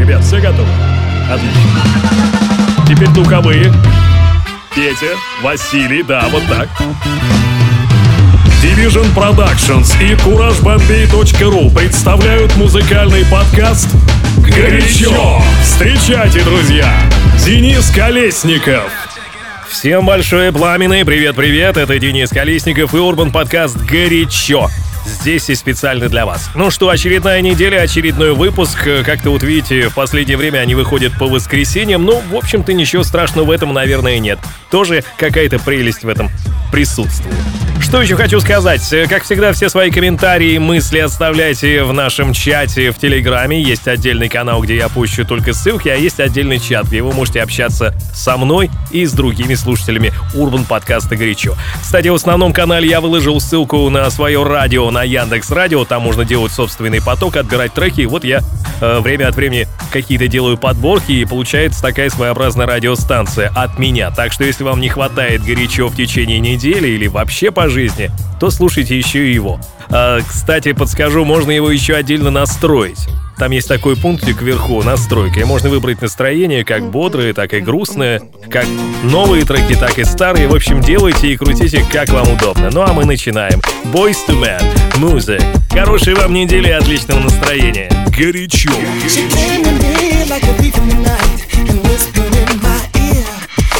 Ребят, все готовы? Отлично. Теперь духовые. Петя, Василий, да, вот так. Division Productions и CourageBombay.ru представляют музыкальный подкаст «Горячо». Встречайте, друзья, Денис Колесников. Всем большое пламенный привет-привет, это Денис Колесников и Урбан подкаст «Горячо». Здесь и специально для вас. Ну что, очередная неделя, очередной выпуск. Как-то вот видите, в последнее время они выходят по воскресеньям. Ну, в общем-то, ничего страшного в этом, наверное, нет. Тоже какая-то прелесть в этом присутствует. Что еще хочу сказать? Как всегда, все свои комментарии, мысли оставляйте в нашем чате в Телеграме. Есть отдельный канал, где я пущу только ссылки, а есть отдельный чат, где вы можете общаться со мной и с другими слушателями Урбан подкаста «Горячо». Кстати, в основном канале я выложил ссылку на свое радио на Яндекс Радио. Там можно делать собственный поток, отбирать треки. И вот я э, время от времени какие-то делаю подборки, и получается такая своеобразная радиостанция от меня. Так что если вам не хватает горячо в течение недели или вообще по жизни, то слушайте еще и его. А, кстати, подскажу, можно его еще отдельно настроить. Там есть такой пунктик вверху, настройка, и можно выбрать настроение как бодрое, так и грустное, как новые треки, так и старые. В общем, делайте и крутите, как вам удобно. Ну а мы начинаем. Boys to Men, Music. Хорошей вам недели и отличного настроения. Горячо.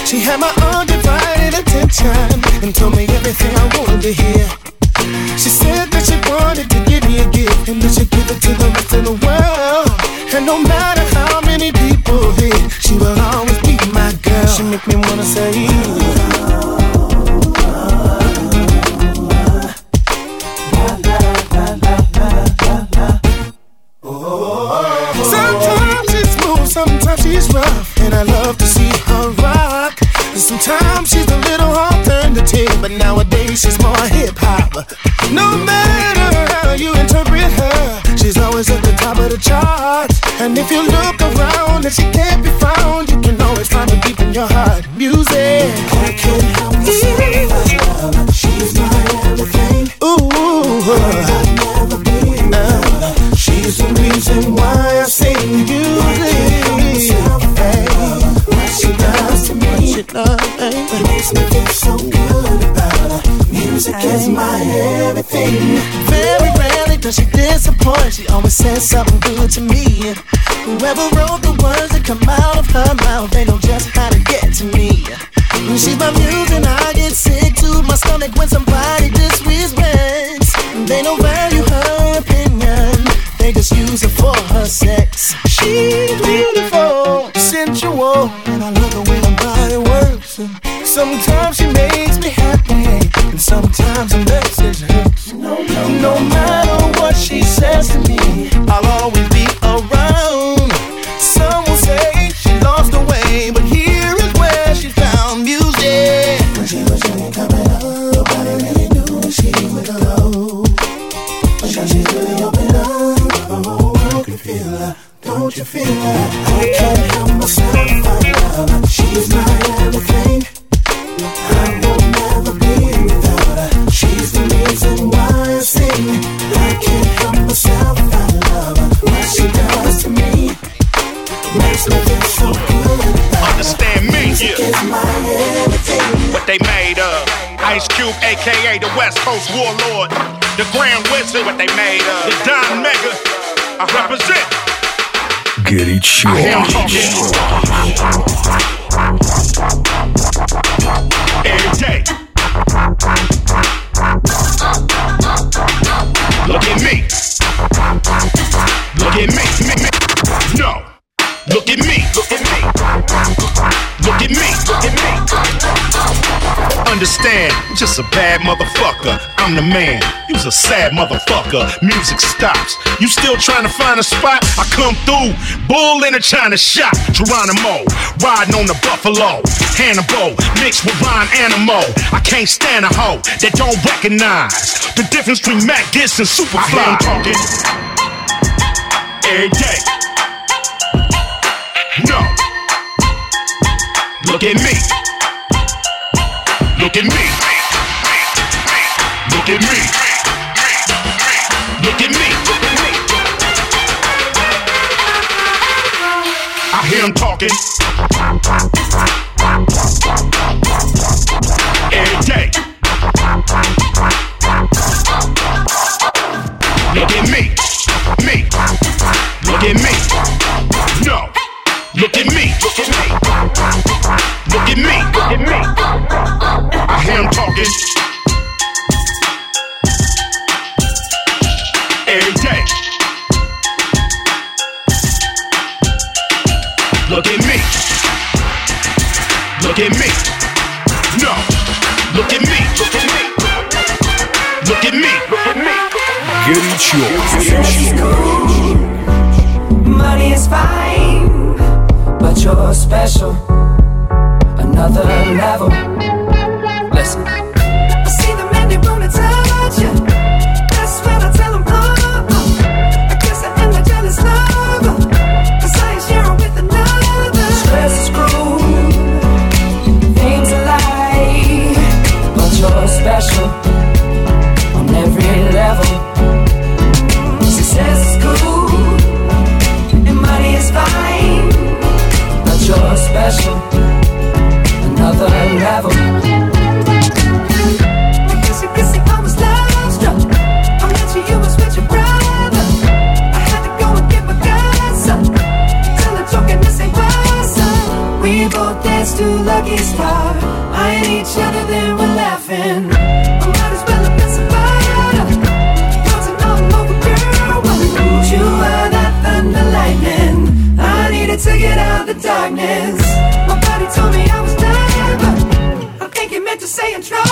She had my undivided attention and told me everything I wanted to hear. She said wanted to give me a gift and that she'd give it to the rest of the world. And no matter how many people hit, she will always be my girl. She make me wanna say. Sometimes she's smooth, sometimes she's rough, and I love to see her rock. Sometimes she's a little alternative, but nowadays she's more charts. And if you look around and she can't be found, you can always find her deep in your heart. Music. I can't help myself. She's my everything. Ooh. I'll never be uh, She's the reason why I sing music. Hey, what she does to me, what she does, baby, makes me feel so good about her. Music is my everything. Does she. Always says something good to me. Whoever wrote the words that come out of her mouth, they know just how to get to me. She's my muse makes me feel so good. Understand me, yeah. What they made of. Ice Cube, aka the West Coast Warlord. The Grand Wizard, what they made of. The Don Mega. I represent. Get it. Every day. Understand, just a bad motherfucker. I'm the man. You's a sad motherfucker. Music stops. You still trying to find a spot? I come through. Bull in a China shop. Geronimo. Riding on the buffalo. Hannibal. Mixed with Ron Animal. I can't stand a hoe that don't recognize the difference between Mac Gitz and Superfly. I'm talking every day. No. Look at me. Look at me. Look at me. Look at me. I hear him talking. Look at me. No. Look at me. Look at me. Look at me. Look at me. Горячо. Money is fine, but you're special. Another level. Listen. Darkness. My body told me I was dying, but I think it meant to say trouble.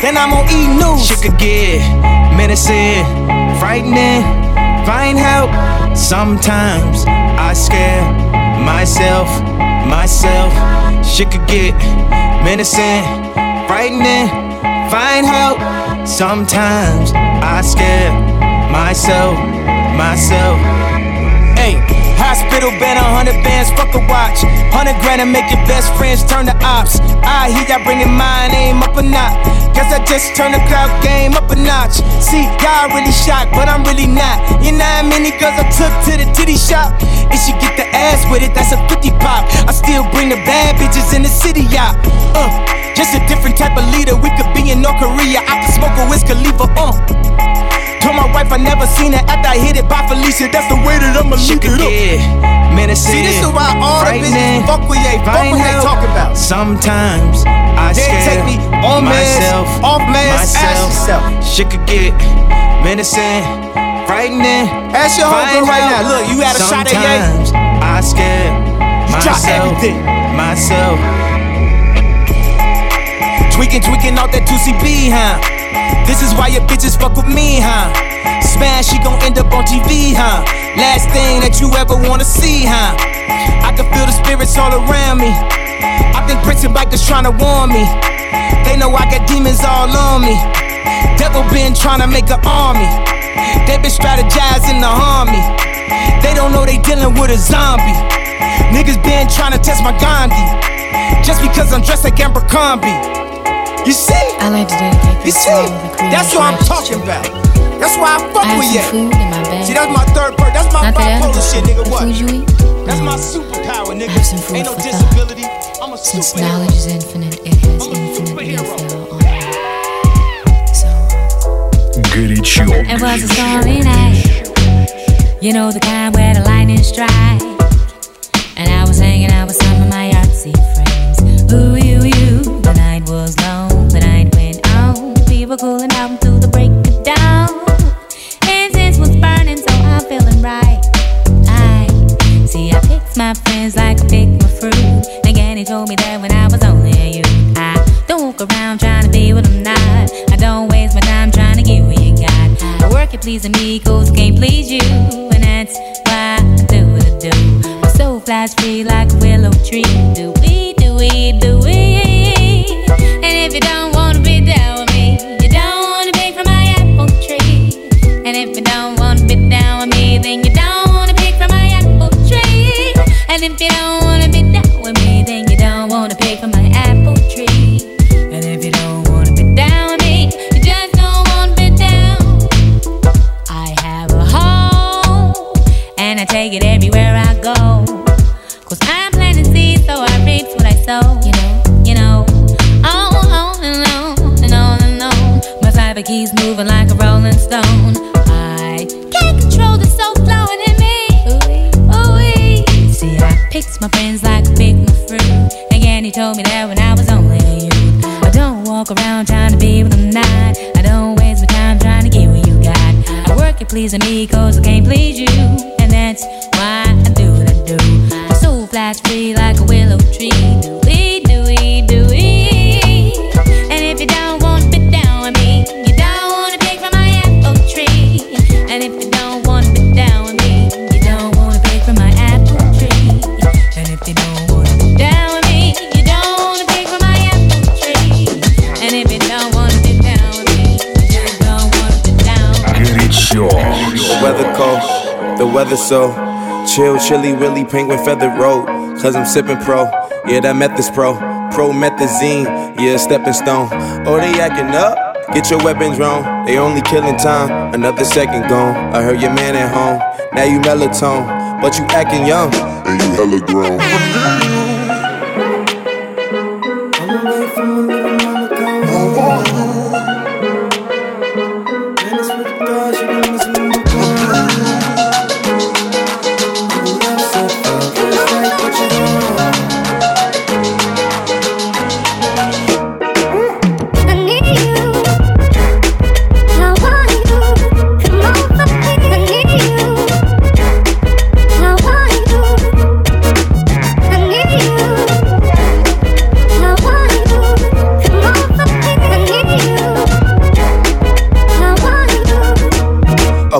Then I'm on E News. Shit could get menacing, frightening, find help. Sometimes I scare myself, myself. Shit could get menacing, frightening, find help. Sometimes I scare myself, myself. Hey, hospital been a hundred bands, fuck a watch. Hundred grand and make your best friends turn to ops. I hear y'all bringing my name up a notch. Guess I just turned the crowd game up a notch. See, y'all really shocked, but I'm really not. You know how many girls I took to the titty shop? If she get the ass with it, that's a 50 pop. I still bring the bad bitches in the city, y'all. Uh, just a different type of leader. We could be in North Korea. I can smoke a Wiz Khalifa, uh. Told my wife I never seen it after I hit it by Felicia. That's the way that I'ma could it up. menacing. See, this is why all the bitches fuck with they, fuck what they talk about. Sometimes I They scare take me on meds, myself, off meds, ask myself. yourself. Shit could get menacing, frightening. Ask your homegirl right now. Look, you had a shot at Ye? Sometimes I scare drop myself, everything. myself. Tweaking, tweaking out that 2CB, huh? This is why your bitches fuck with me, huh? Smash she gon' end up on TV, huh? Last thing that you ever wanna see, huh? I can feel the spirits all around me. I think prison bikers trying to warn me. They know I got demons all on me. Devil been trying to make an army. They been strategizing to harm me. They don't know they dealing with a zombie. Niggas been trying to test my Gandhi. Just because I'm dressed like Amber Abercrombie. You see? I like to dedicate You this see? song to the Korean That's what I'm talking about. That's why I fuck I have with some you. food in my bag. See, that's my third part. That's my Not that bipolar shit, nigga. The What? food you eat? That's Mm. my superpower, nigga. Have some food Ain't no for thought. disability. I'm a Since superhero. knowledge is infinite, it has I'm a infinite superhero. refill on me. So, Горячо. It was a stormy night. You know the kind where the lightning strike. And I was hanging out with some of my artsy friends. Ooh, Cause I can't please you. And that's why I do what I do. My soul flies free like a willow tree. Do we, do we, do we? And if you don't wanna be down with me, you don't wanna pick from my apple tree. And if you don't wanna be down with me, then you don't wanna pick from my apple tree. And if you don't my friends like I picked my fruit. Again, he told me that when I was only a youth. I don't walk around trying to be with I'm. I don't waste my time trying to get what you got. I work at pleasing me cause I can't please you. And that's why I do what I do. My soul flies free like a weather so chill, chilly, willy, penguin feather road. Cause I'm sipping pro, yeah, that method's pro. Promethazine, yeah, stepping stone. Oh, they acting up? Get your weapons wrong. They only killing time, another second gone. I heard your man at home, now you melatonin, but you acting young. and you hella grown.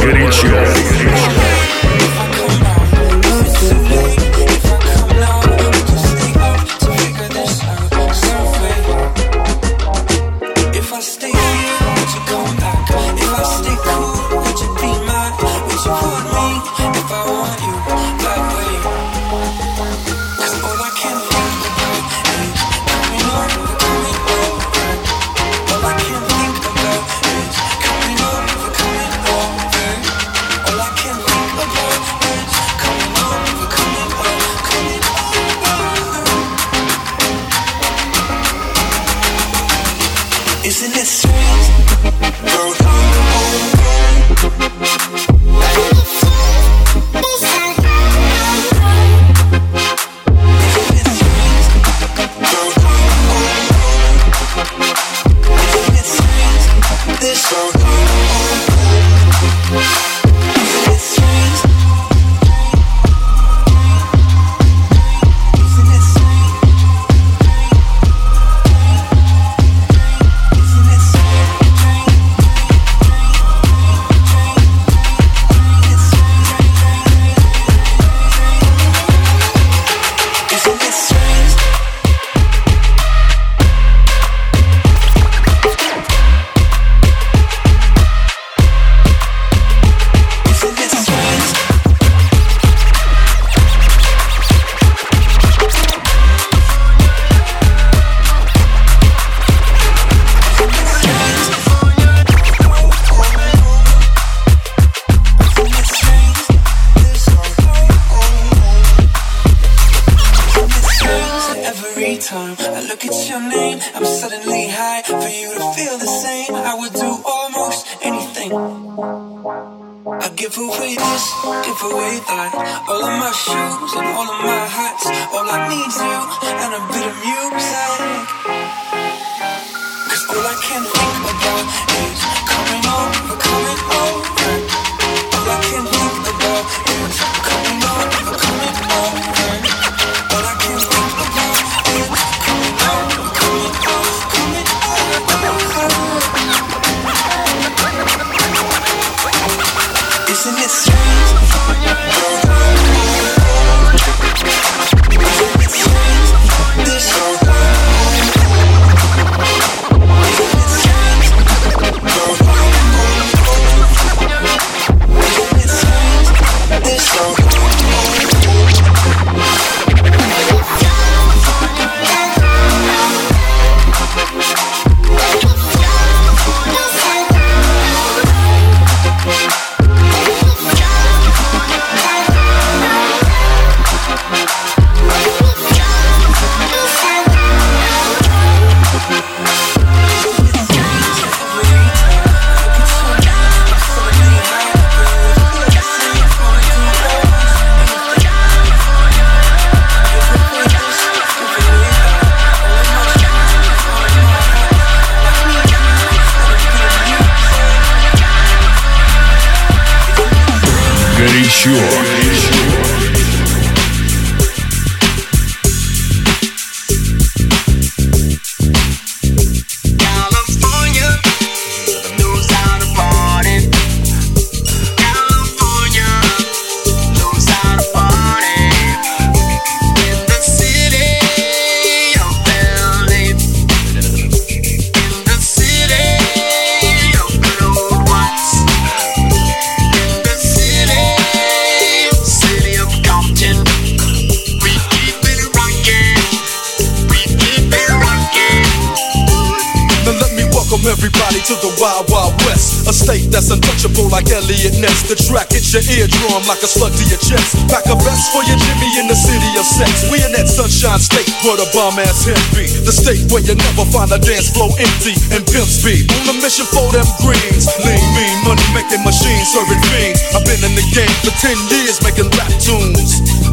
горячо. Give away this, give away that. All of my shoes and all of my hats. All I need's you and a bit of music. Elliot The track hits your eardrum like a slug to your chest. Pack a vest for your Jimmy in the city of sex. We in that sunshine state where the bomb ass hemp be. The state where you never find a dance floor empty and pimp speed. On a mission for them greens. Lean, mean, money making machines serving fiends. I've been in the game for 10 years making rap tunes.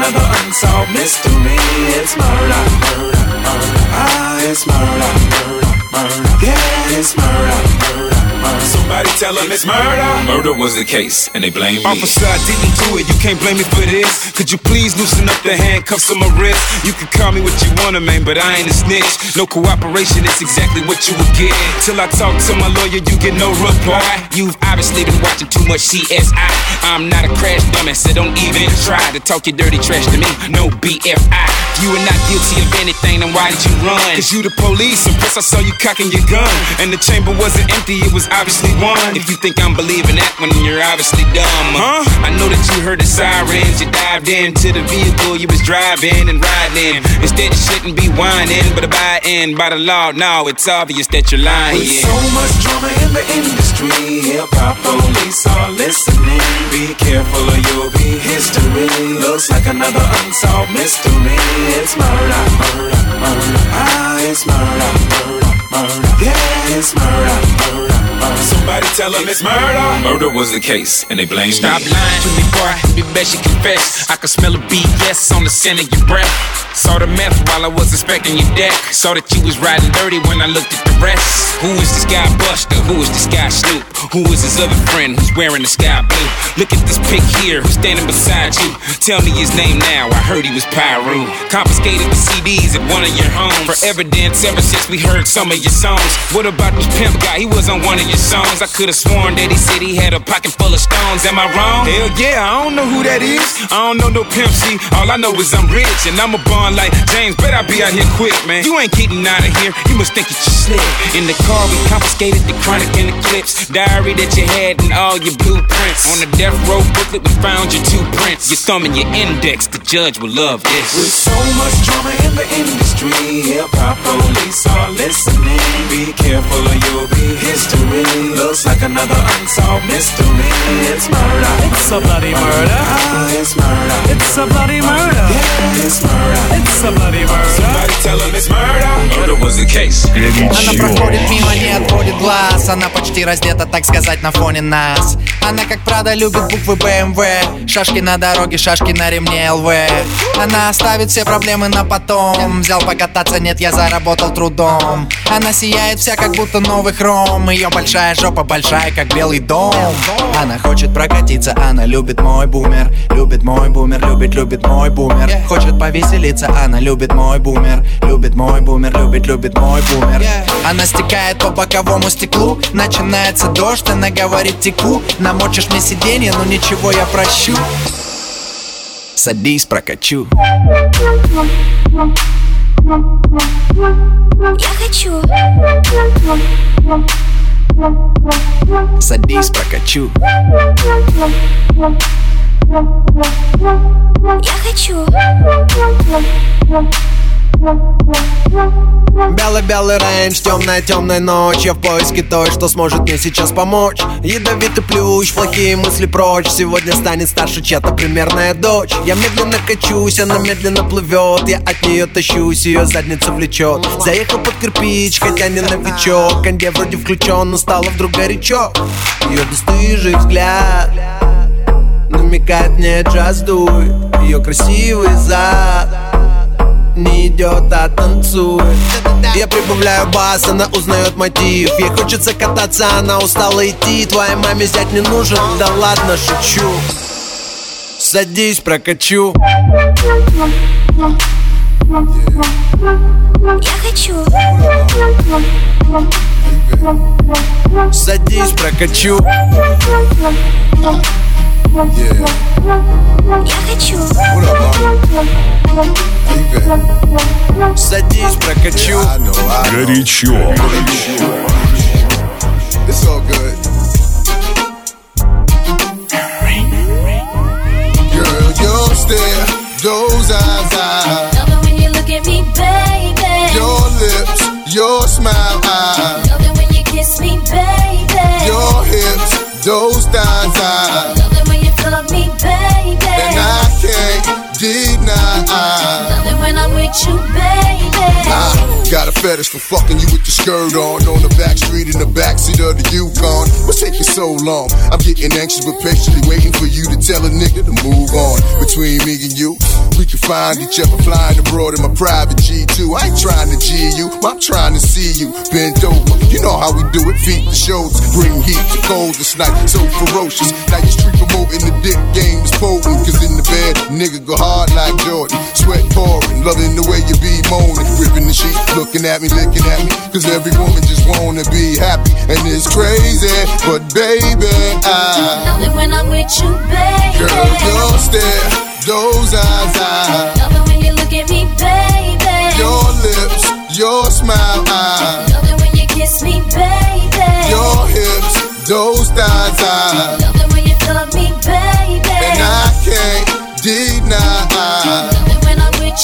Another unsolved mystery. It's murder, murder, murder. Ah, it's murder, murder, murder. Yeah, it's murder, tell them it's murder. Murder was the case, and they blame me. Officer, I didn't do it. You can't blame me for this. Could you please loosen up the handcuffs on my wrist? You can call me what you wanna, man, but I ain't a snitch. No cooperation, it's exactly what you would get. Till I talk to my lawyer, you get no reply. You've obviously been watching too much CSI. I'm not a crash dummy, so don't even try to talk your dirty trash to me. No BFI. If you are not guilty of anything, then why did you run? Cause you the police, and plus I saw you cocking your gun. And the chamber wasn't empty, it was obviously one. If you think I'm believing that when you're obviously dumb, huh? I know that you heard the sirens, you dived into the vehicle you was driving and riding. Instead, you shouldn't be whining, but abiding by the law. Now it's obvious that you're lying. With so much drama in the industry, hip hop police are listening. Be careful or you'll be history. Looks like another unsolved mystery. It's murder, murder, murder. Ah, it's murder, murder, murder. Yeah, it's murder, murder. Somebody tell them it's murder. Murder was the case, and they blame Stop me. lying to me, boy. Be best you confess. I can smell a BS on the scent of your breath. Saw the meth while I was inspecting your deck. Saw that you was riding dirty when I looked at the rest. Who is this guy Buster? Who is this guy Snoop? Who is his other friend who's wearing the sky blue? Look at this pic here, who's standing beside you? Tell me his name now. I heard he was Piru. Confiscated the CDs at one of your homes. For evidence, ever since we heard some of your songs. What about this pimp guy? He was on one of your songs. I could have sworn that he said he had a pocket full of stones. Am I wrong? Hell yeah, I don't know who that is. I don't know no Pimp C. All I know is I'm rich and I'm a born like James. Bet I'll be out here quick, man. You ain't getting out of here. You must think that you slick. In the car, we confiscated the chronic and the clips. Diary that you had and all your blueprints. On the death row booklet, we found your two prints. Your thumb and your index. The judge will love With this. so much drama in the industry, hip hop police are listening. Be careful or you'll be history. Looks like another unsolved mystery. It's murder. It's a bloody murder. Ah, it's murder. It's a bloody murder. Yeah, it's murder. It's a bloody murder. Somebody tell them it's murder. Murder was the case. Она проходит мимо, не отводит глаз Она почти раздета, так сказать, на фоне нас Она, как правда, любит буквы БМВ Шашки на дороге, шашки на ремне ЛВ Она оставит все проблемы на потом Взял покататься, нет, я заработал трудом Она сияет вся, как будто новый хром Ее большая жопа большая, как белый дом. Она хочет прокатиться, она любит мой бумер. Любит мой бумер, любит, любит мой бумер. Хочет повеселиться, она любит мой бумер. Любит мой бумер, любит, любит мой бумер. Она стекает по боковому стеклу. Начинается дождь, она говорит теку Намочишь мне сиденье, но ничего я прощу. Садись, прокачу. Я хочу. Садись, прокачу Я хочу. Белый-белый рейндж, темная темная ночь. Я в поиске той, что сможет мне сейчас помочь. Ядовитый плющ, плохие мысли прочь. Сегодня станет старше чья-то примерная дочь. Я медленно качусь, она медленно плывет. Я от нее тащусь, ее задница влечет. Заехал под кирпич, хотя не новичок. Конде вроде включен, но стало вдруг горячо. Ее бесстыжий взгляд Намекает мне джаз дует Ее красивый зад не идет, а танцует. Я прибавляю бас, она узнает мотив Ей хочется кататься, она устала идти. Твоей маме взять не нужен, да ладно, шучу. Садись, прокачу. Я хочу. Садись, прокачу Я хочу. Садись, прокачу Горячо. It's all good. Girl, your stare, those eyes, eyes, Love it when you look at me, baby. your lips, your smile, eyes, Love it when you kiss me, baby. your hips, those thighs, eyes, you. Ah, Got a fetish for fucking you with your skirt on. On the back street in the backseat of the Yukon. What's taking so long? I'm getting anxious but patiently waiting for you to tell a nigga to move on. Between me and you, we can find each other flying abroad in my private G2. I ain't trying to G you, I'm trying to see you bent over. You know how we do it, feet to shoulders, bring heat to cold this night, so ferocious. Now you street promoting the dick game is potent, cause in the bed, nigga go hard like Jordan. Sweat pouring, loving the way you be moaning, ripping the sheet, looking at me, licking at me, cause every woman just wanna be happy, and it's crazy, but baby, I Love it when I'm with you, baby. Girl, your stare, those eyes, I Love it when you look at me, baby. Your lips, your smile, I Love it when you kiss me, baby. Your hips, those thighs, I Love it when you love me, baby. And I can't deny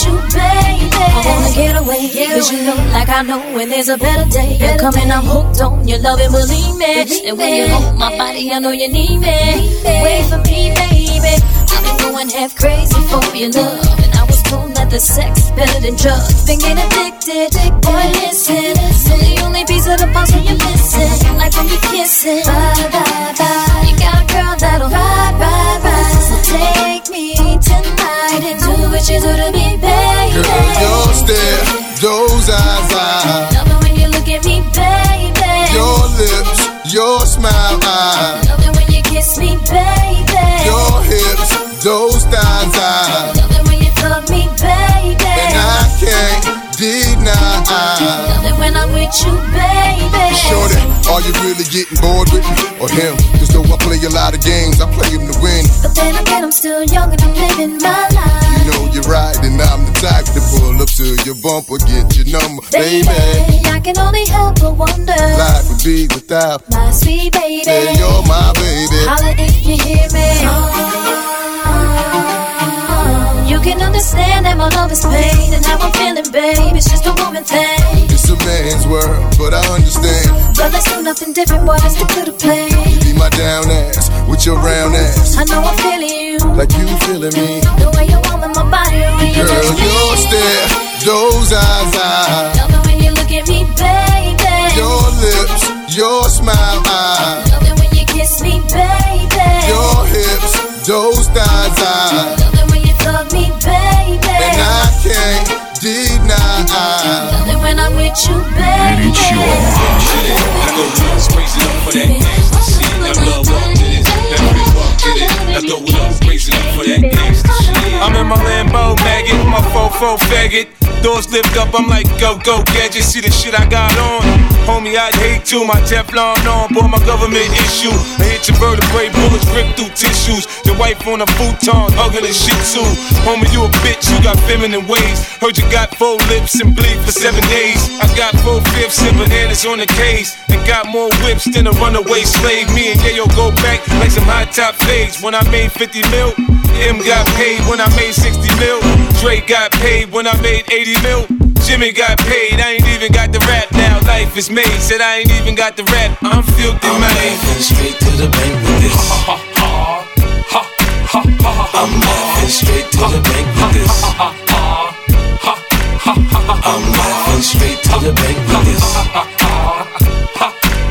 you, baby. I wanna get away, cause you know, like I know when there's a better day. You're coming, I'm hooked on your love and believe me. And when you hold my body, I know you need me. Wait for me, baby. I've been going half crazy for your love. And I was the sex better than drugs. Been getting addicted, boy, listen. You're the only piece of the puzzle you're missing. Like when you're kissing. Bye, bye, bye. You got a girl that'll ride, ride, ride. So take me tonight and do what you do to me, baby. Girl, your stare, those eyes, I Love it when you look at me, baby. Your lips, your smile, I Love it when you kiss me, baby. Your hips, those thighs, I Love it when I'm with you, baby. Shorty, are you really getting bored with me or him? Cause though I play a lot of games, I play them to win. But then again, I'm still young and I'm living my life. You know you're right, and I'm the type to pull up to your bumper, get your number, baby. I can only help but wonder. Life would be without. My sweet baby. Yeah, you're my baby. Holla if you hear me. You can understand that my love is pain and how I'm feeling, babe. It's just a woman thing. It's a man's world, but I understand. But let's do nothing different, boys. They could have played. Be my down ass with your round ass, I know I'm feeling you. like you feeling me. The way you warm in my body, you Girl, your stare, those eyes, I it when I'm with you, baby. I go nuts, raise it up for that gangsta shit. That love walk to this, that free walk to this. I throw it up, raise it up for that gangsta shit. I'm in my Lambo maggot, my fofo faggot. Doors lift up, I'm like, go, go, gadget. See the shit I got on. Homie, I'd hate to. My Teflon on, boy, my government issue. I hit your vertebrae, bullets rip through tissues. Your wife on a futon, hugging a shih tzu. Homie, you a bitch, you got feminine ways. Heard you got four lips and bleed for seven days. I got four fifths and bananas on the case. And got more whips than a runaway slave. Me and Yayo go back like some high top fades. When I made 50 mil, Em got paid when I made 60 mil. Dre got paid when I made 80 mil. Jimmy got paid, I ain't even got the rap now. Life is made, said I ain't even got the rap. I'm filthy, I'm man. laughing straight to the bank with this. I'm laughing straight to the bank with this. I'm laughing straight to the bank with this.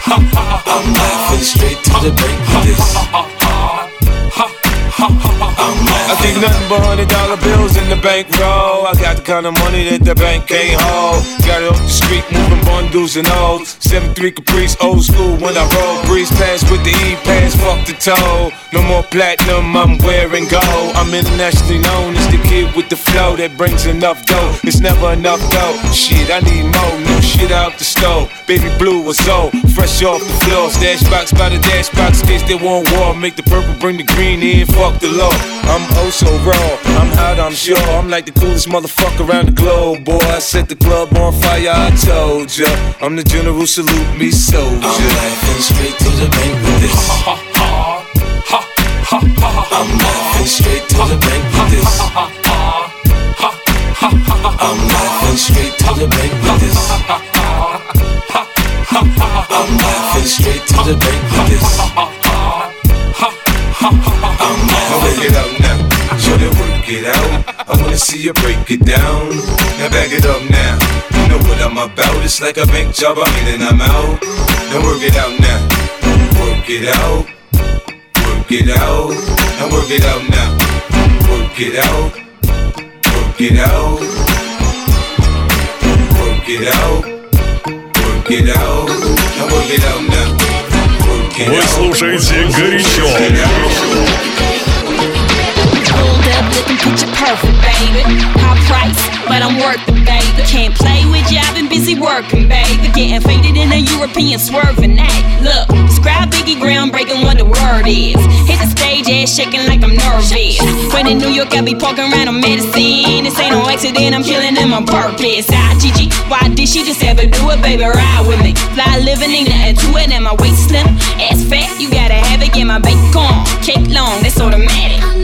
I'm laughing straight to the bank with this. I think nothing but hundred dollar bills in the bankroll. I got the kind of money that the bank can't hold. Got it off the street, moving bundles and olds. 7-3 Caprice, old school when I roll. Breeze pass with the E pass, fuck the toe. No more platinum, I'm wearing gold. I'm internationally known as the kid with the flow that brings enough dough. It's never enough dough. Shit, I need more new shit out the stove. Baby blue or so, fresh off the floor. Stash box by the dash box, case they want war. Make the purple, bring the green in, fuck the law. I'm oh so raw, I'm hot, I'm sure. I'm like the coolest motherfucker around the globe, boy. I set the club on fire, I told ya. I'm the general, salute me, soldier. I'm laughing straight to the bank with this. I'm laughing straight to the bank with this. I'm laughing straight to the bank with this. I'm laughing straight to the bank with this. I'm Now wake it up now, show that work it out. I wanna see you break it down. Now back it up now, you know what I'm about. It's like a bank job, I'm in and I'm out. Now work it out now. Work it out. Work it out. Now work it out now. Work it out. Work it out. Work it out. Work it out. Now work it out now. Work it Вы out. слушаете горячо. Up, looking picture perfect, baby. High price, but I'm worth it, baby. Can't play with you, I've been busy working, baby. Getting faded in a European swerving act. Look, describe Biggie groundbreaking what the word is. Hit the stage, ass shaking like I'm nervous. When in New York, I be poking around on medicine. This ain't no accident, I'm killing them on purpose. Ah, Gigi, why did she just ever do it, baby? Ride with me. Fly living, ain't nothing to it, and my waist slim. Ass fat, you gotta have it, get my bacon. Cake long, that's automatic.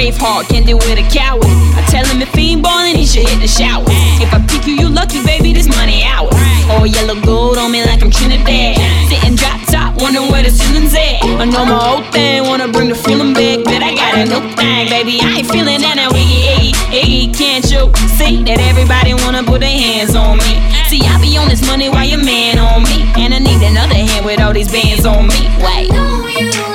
Need me brave heart, can't deal with a coward. I tell him if he ain't ballin', he should hit the shower. If I pick you, you lucky, baby, this money ours. All yellow gold on me like I'm Trinidad. Sitting drop top, wondering where the ceiling's at. I know my old thing, wanna bring the feeling back, but I got a new thing, baby. I ain't feeling that now, Iggy, Iggy, Iggy, can't you see that everybody wanna put their hands on me? See, I be on this money while your man on me, and I need another hand with all these bands on me. Wait.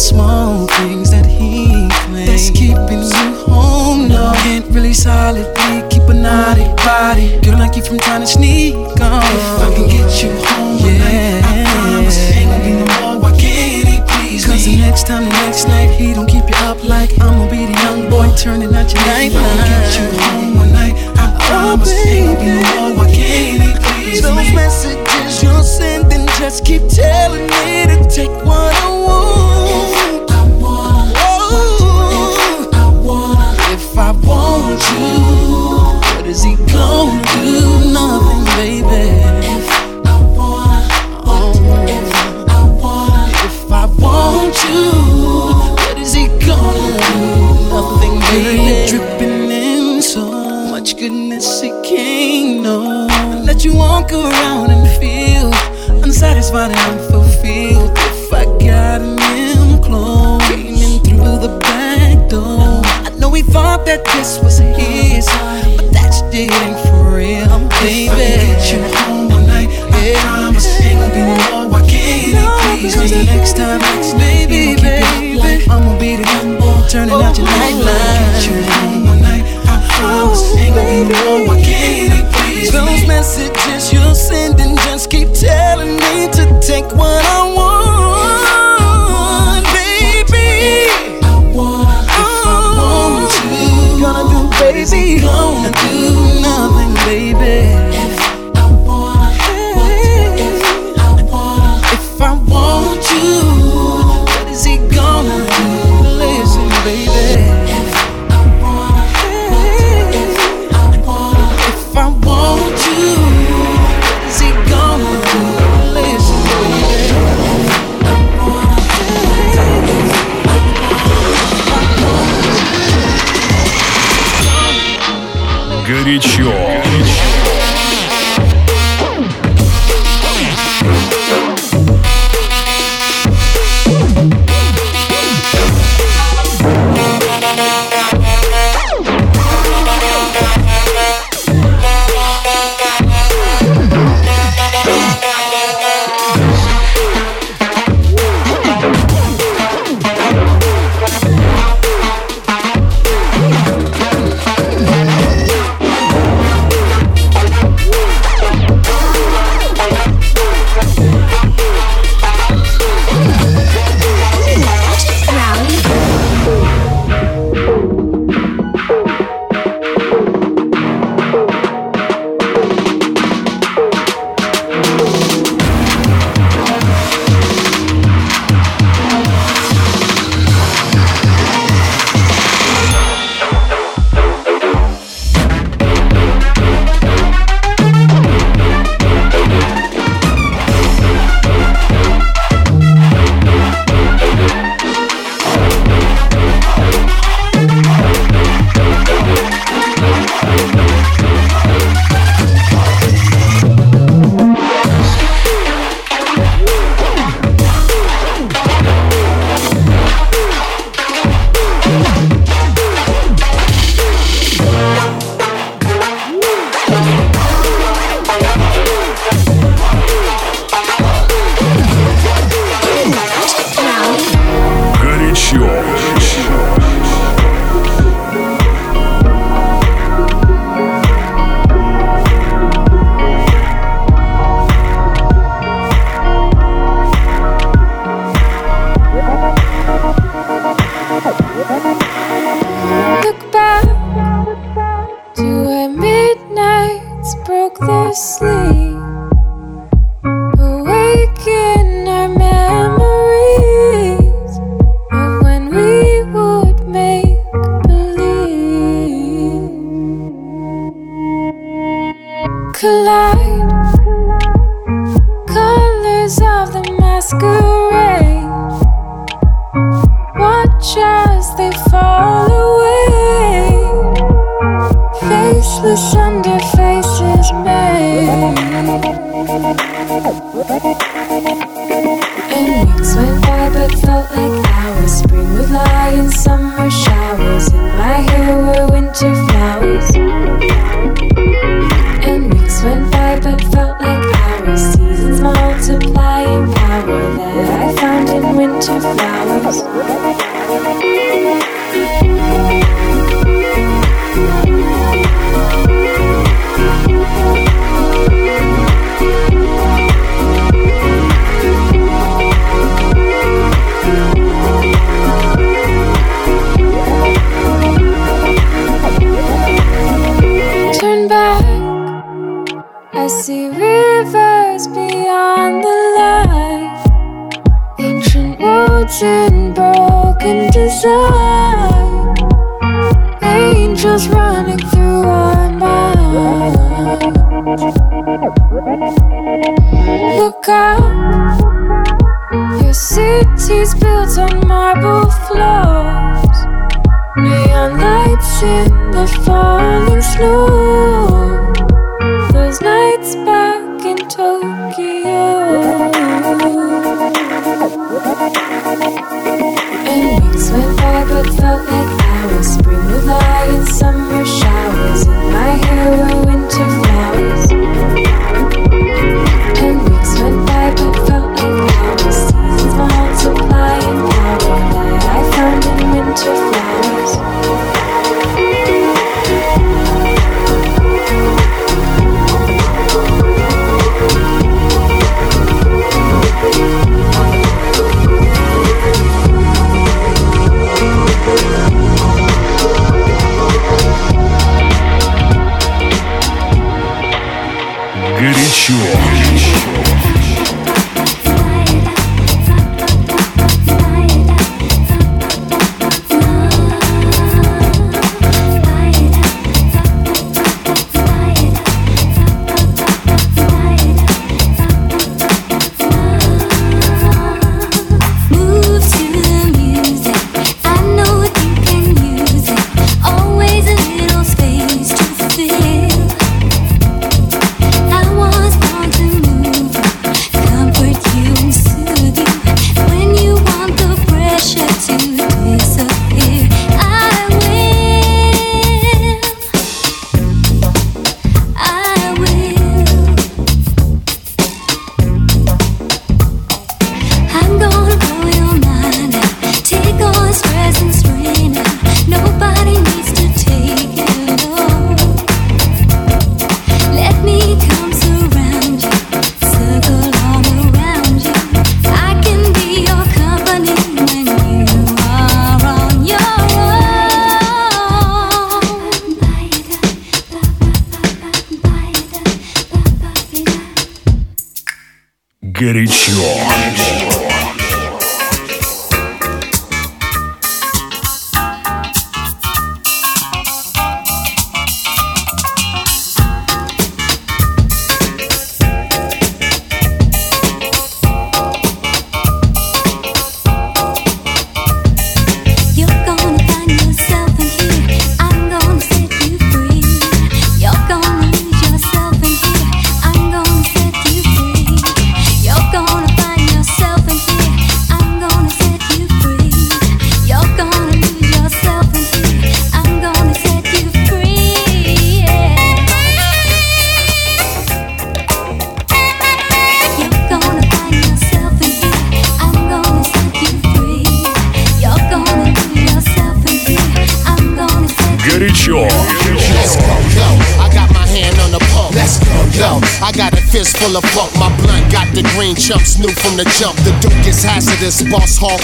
Small things that he claims that's keeping you home. No, can't really solidly keep a naughty body. Girl, like you from trying to sneak on. If I can get you home, yeah. I promise ain't gonna be no more. Why can't he please Cause the next time, the next night, he don't keep you up like I'm gonna be the young boy turning out your night. If I can get you home one night, I oh, promise ain't gonna be no more. Why can't he please Those me? messages you're sending just keep telling me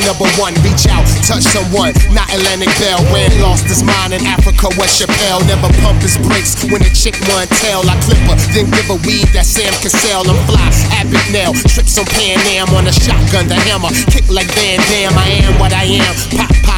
Number one. Reach out, touch someone. Not Atlantic Bell. Ran lost his mind in Africa. Dave Chappelle never pump his brakes when a chick want tail. I clip her, then give a weed that Sam Cassell. I'm fly. Abbott Nail. Trips on Pan Am on a shotgun. The hammer. Kick like Van Damme. I am what I am. Pop pie,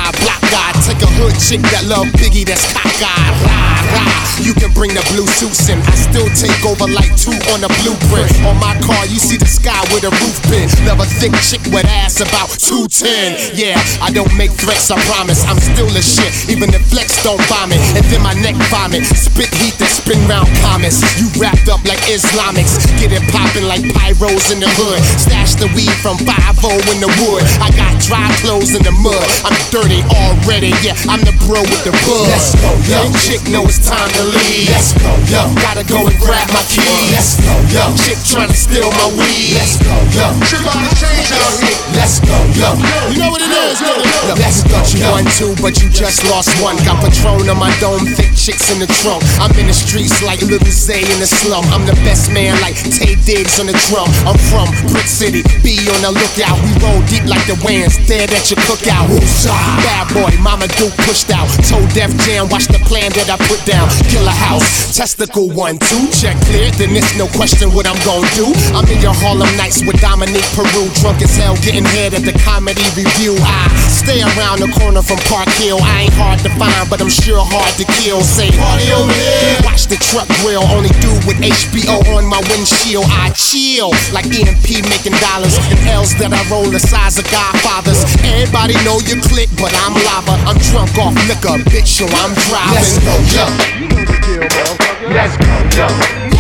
guy. Take a hood chick that love Biggie. That's cockeyed. Rah, rah. You can bring the blue suits in. I still take over like two on a blueprint. On my car, you see the sky with a roof pin. Love a thick chick with ass about 210. Yeah, I don't make threats, I promise. I'm still a shit, even if flex don't vomit. And then my neck vomit. Spit heat that spin round comets. You wrapped up like Islamics. Get it poppin' like pyros in the hood. Stash the weed from 5 in the wood. I got dry clothes in the mud. I'm dirty already. Yeah, I'm the bro with the bud. Let's go, yo. Young chick know it's time to leave. Let's go, yo. Gotta go and grab my keys. Let's go, yo. Chick trying to steal my weed. Let's go, yo. Chick on the change out here. Let's go, yo. You know what it is, yo. Let's go, you won two, but you just lost one. Got Patron on my dome, thick chicks in the trunk. I'm in the streets like Little Zay in the slum. I'm the best man like Taye Diggs on the drum. I'm from Brick City, be on the lookout. We roll deep like the Wans, dead at your cookout. Bad boy, Mama Duke pushed out. Told Def Jam, watch the plan that I put down. Killer house, testicle one, two, check clear. Then it's no question what I'm gonna do. I'm in your Harlem Nights with Dominique Peru, drunk as hell, getting head at the comedy review. I stay around the corner from Park Hill. I ain't hard to find, but I'm sure hard to kill. Say, party over here. Watch the truck grill, only do with HBO on my windshield. I chill like EPMD making dollars and L's that I roll the size of Godfathers. Everybody know you click, but I'm lava. I'm drunk off liquor, bitch, so I'm driving. Let's go, yo. Let's go, yo.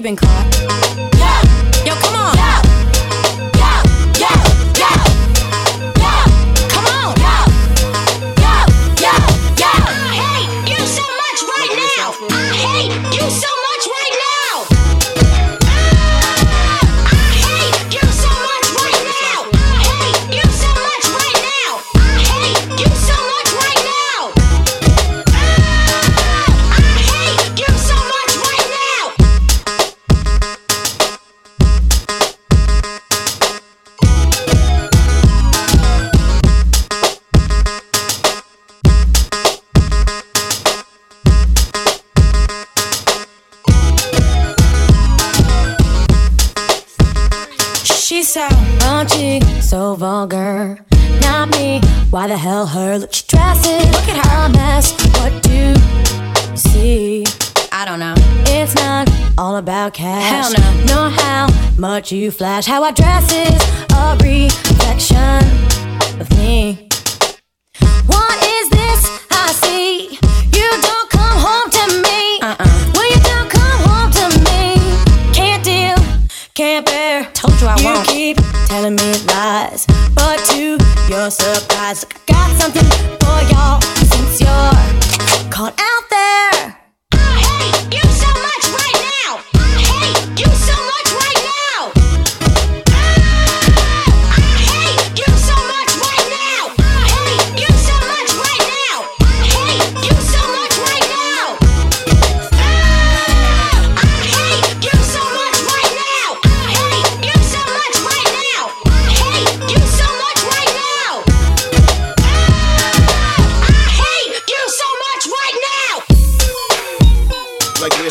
You've been caught. Vulgar. Not me. Why the hell her? Look, she dresses. Look at her a mess. What do you see? I don't know. It's not all about cash. Hell no. Nor how much you flash. How I dress is a reflection of me. What lies, but to your surprise, I got something for y'all since you're caught out there. I hate you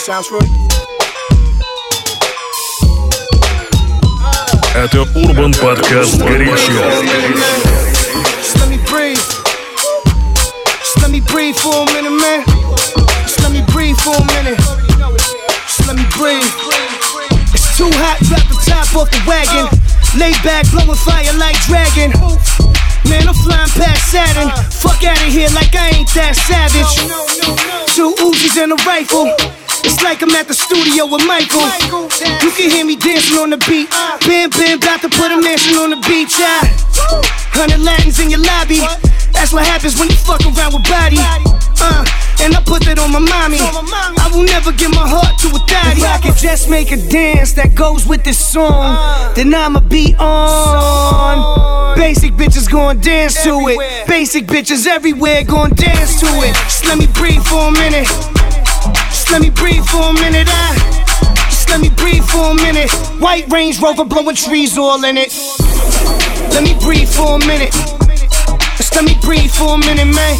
sounds for you? Это Урбан Подкаст «Горячо». Just let me breathe. Just let me breathe for a minute, man. Just let me breathe for a minute. Just let me breathe. It's too hot, drop the top off the wagon. Lay back, blowing fire like dragon. Man, I'm flying past Saturn. Fuck out of here like I ain't that savage. Two Uzis and a rifle. It's like I'm at the studio with Michael. You can hear me dancing on the beat. Bam, bam, about to put a mansion on the beach. Yeah. Hundred Latins in your lobby. That's what happens when you fuck around with body. Uh, and I put that on my mommy. I will never give my heart to a daddy. If I could just make a dance that goes with this song, then I'ma be on. Basic bitches gon' dance to it. Basic bitches everywhere gon' dance to it. Just let me breathe for a minute. Let me breathe for a minute. I, just let me breathe for a minute. White Range Rover blowing trees all in it. Let me breathe for a minute. Just let me breathe for a minute, man.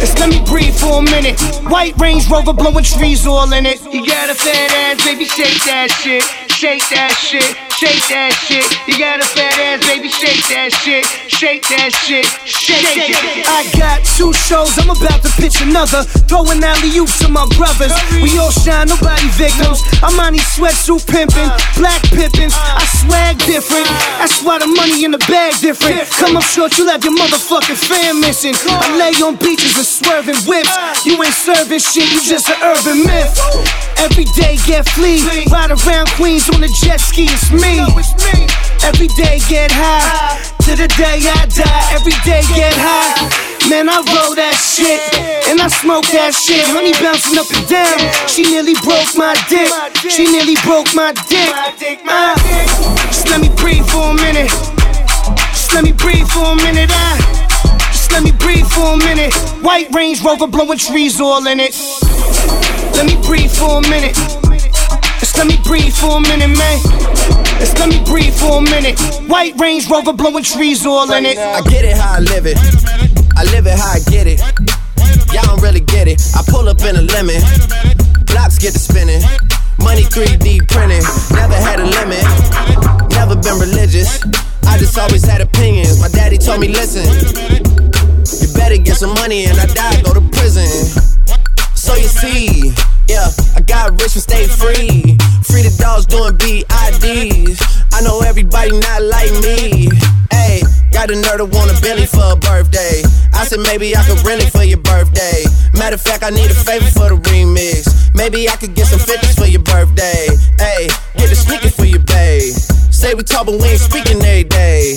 Just let me breathe for a minute. White Range Rover blowing trees all in it. You got a fat ass, baby, shake that shit. Shake that shit, shake that shit. You got a fat ass, baby, shake that shit. Shake that shit, shake it. I got two shows, I'm about to pitch another. Throwing alley oops to my brothers. We all shine, nobody victims. I'm on these sweatsuit pimping, uh. black pippins. Uh. I swag different. Uh. That's why the money in the bag different. Come up short, you'll have your motherfucking fan missing. I lay on beaches and swerving whips. You ain't serving shit, you just an urban myth. Every day get flea, ride around Queens on a jet ski, it's me. Every day get high, to the day I die. Every day get high. Man, I roll that shit, and I smoke that shit. Honey bouncing up and down. She nearly broke my dick. She nearly broke my dick. Uh, just let me breathe for a minute. Just let me breathe for a minute. I, just let me breathe for a minute. White Range Rover blowing trees all in it. Let me breathe for a minute. Just let me breathe for a minute, man. Just let me breathe for a minute. White Range Rover blowing trees all in it. I get it how I live it. I live it how I get it. Y'all don't really get it. I pull up in a lemon. Blocks get to spinning. Money 3D printing. Never had a limit. Never been religious. I just always had opinions. My daddy told me, listen. You better get some money and I die, go to prison. So you see, yeah, I got rich and stay free. Free the dogs doing BIDs. I know everybody not like me. Hey, got a nerd to want a for a birthday. I said maybe I could rent it for your birthday. Matter of fact, I need a favor for the remix. Maybe I could get some 50s for your birthday. Hey, get a sneaker for your babe. Say we talk, but we ain't speaking every day.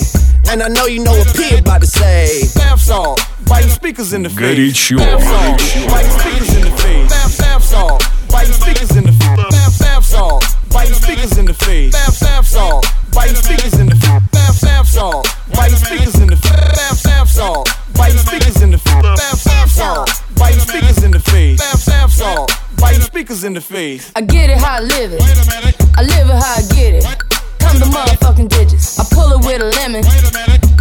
And I know you know what P about to say. Bath salt, biting speakers in the face. Горячо. Bath salt, biting speakers in the face. Bath, bath salt, biting speakers in the face. Bath, bath salt, biting speakers in the face. Bath, bath salt, biting speakers in the face. Bath, bath salt, biting speakers in the face. Bath, bath salt, biting speakers in the face. Bath, bath salt, biting speakers in the face. Bath, bath salt, biting speakers in the face. I get it how I live it. I live it how I get it. I'm the motherfucking digits. I pull it with a lemon.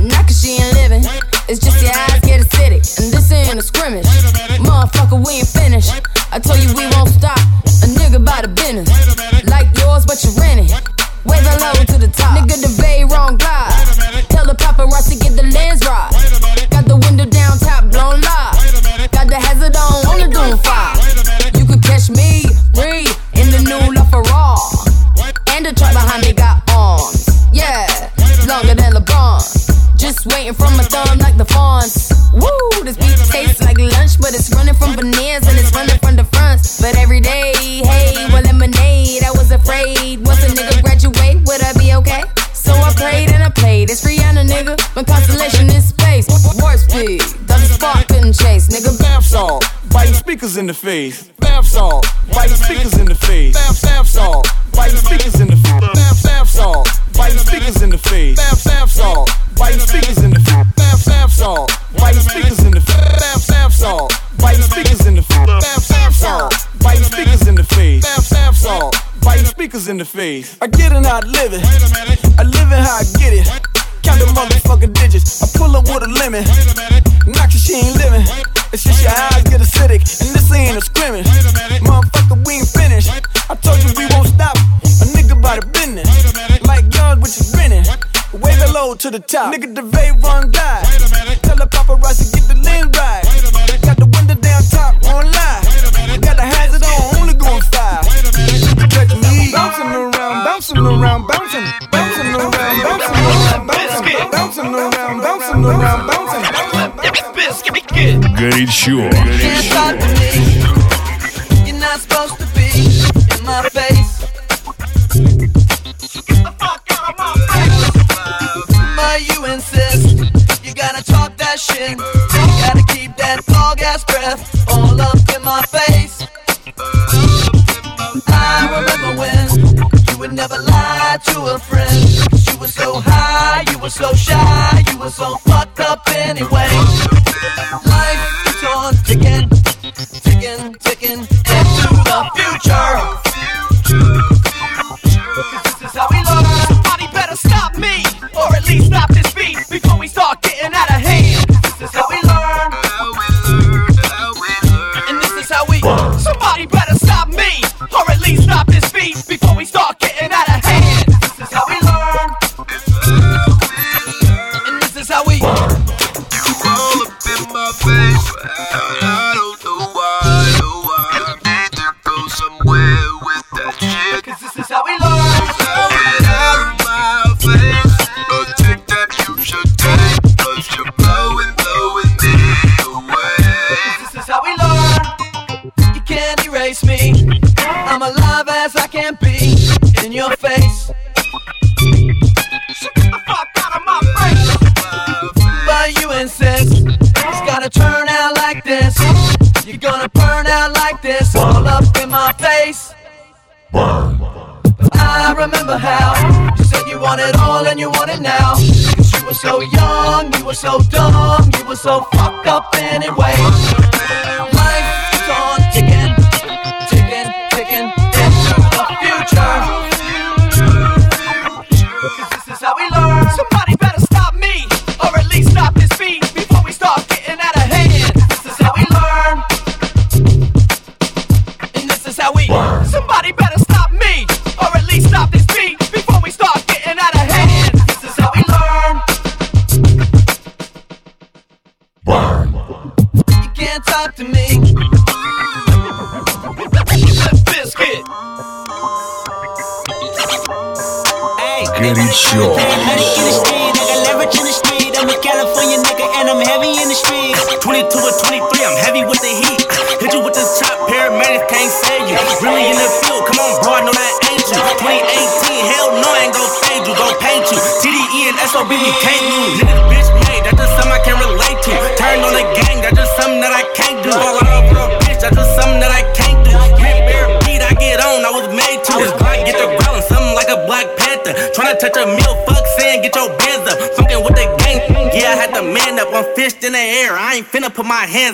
Not cause she ain't living. It's just your eyes breath all up in my face. I remember when you would never lie to a friend. You were so high, you were so shy.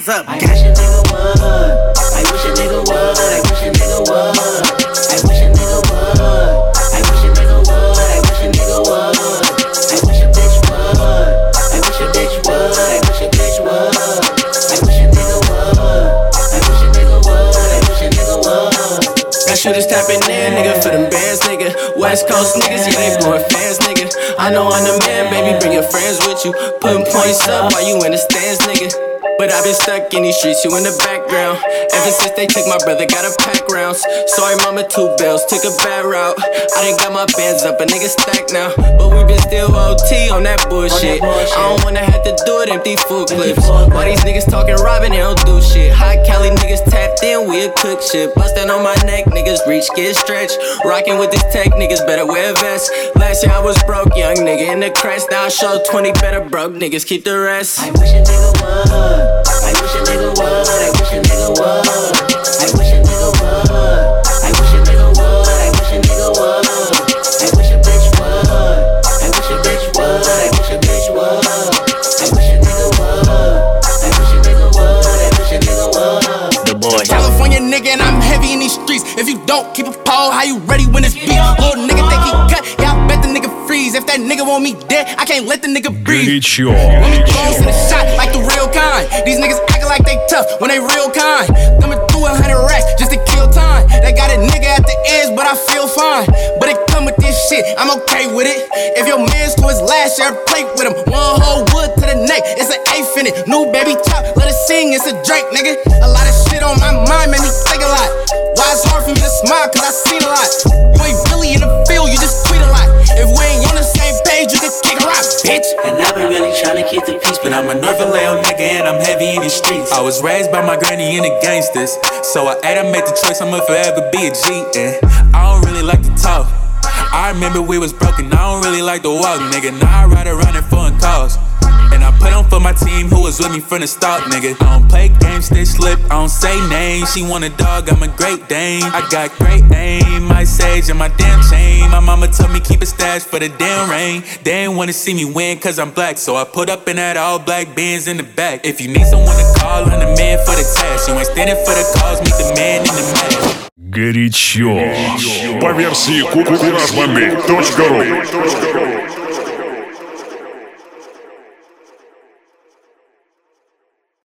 Hands up. Streets, you in the background. Ever since they took my brother, got a pack rounds. Sorry, mama, two bills, took a bad route. I done got my bands up, a nigga stacked now. But we been still OT on that bullshit. I don't wanna have to do it, empty full clips. Why these niggas talking robbing, they don't do shit. High Cali niggas tapped in, we a cook shit. Bustin' on my neck, niggas reach, get stretched. Rockin' with this tech, niggas better wear vests. Last year I was broke, young nigga in the crest. Now I show 20 better broke niggas, keep the rest. I wish a nigga would. I wish a nigga would. I wish a nigga would. how you ready when it's beat? Little nigga think he cut, yeah, I bet the nigga freeze. If that nigga want me dead, I can't let the nigga breathe. Горячо. Let me bones to the shot like the real kind. These niggas acting like they tough when they real kind. Coming through a hundred racks just to kill time. They got a nigga at the edge, but I feel fine. But it come with this shit, I'm okay with it. If your man's to his last year, play with him. One whole wood to the neck, it's an eighth in it. New baby chop, let it sing, it's a Drake, nigga. A lot of shit on my mind made me think a lot. Why it's hard for me to smile, cause I seen a lot. You ain't really in the field, you just tweet a lot. If we ain't on the same page, you can kick a rock, bitch. And I've been really trying to keep the peace, but I'm a Northern Leo nigga and I'm heavy in the streets. I was raised by my granny and the gangsters, so I had to make the choice I'ma forever be a G. And I don't really like to talk. I remember we was broken, I don't really like to walk, nigga. Now I ride around in foreign cars. And I put on for my team who was with me from the start, nigga. I don't play games, they slip, I don't say names. She want a dog, I'm a great Dane. I got great aim, my sage and my damn chain. My mama told me keep a stash for the damn rain. They ain't wanna see me win cause I'm black, so I put up in that all black Benz in the back. If you need someone to call, I'm the man for the task. You ain't standing for the cause, meet the man in the mask. Горячо. По версии кукуражбомби.ру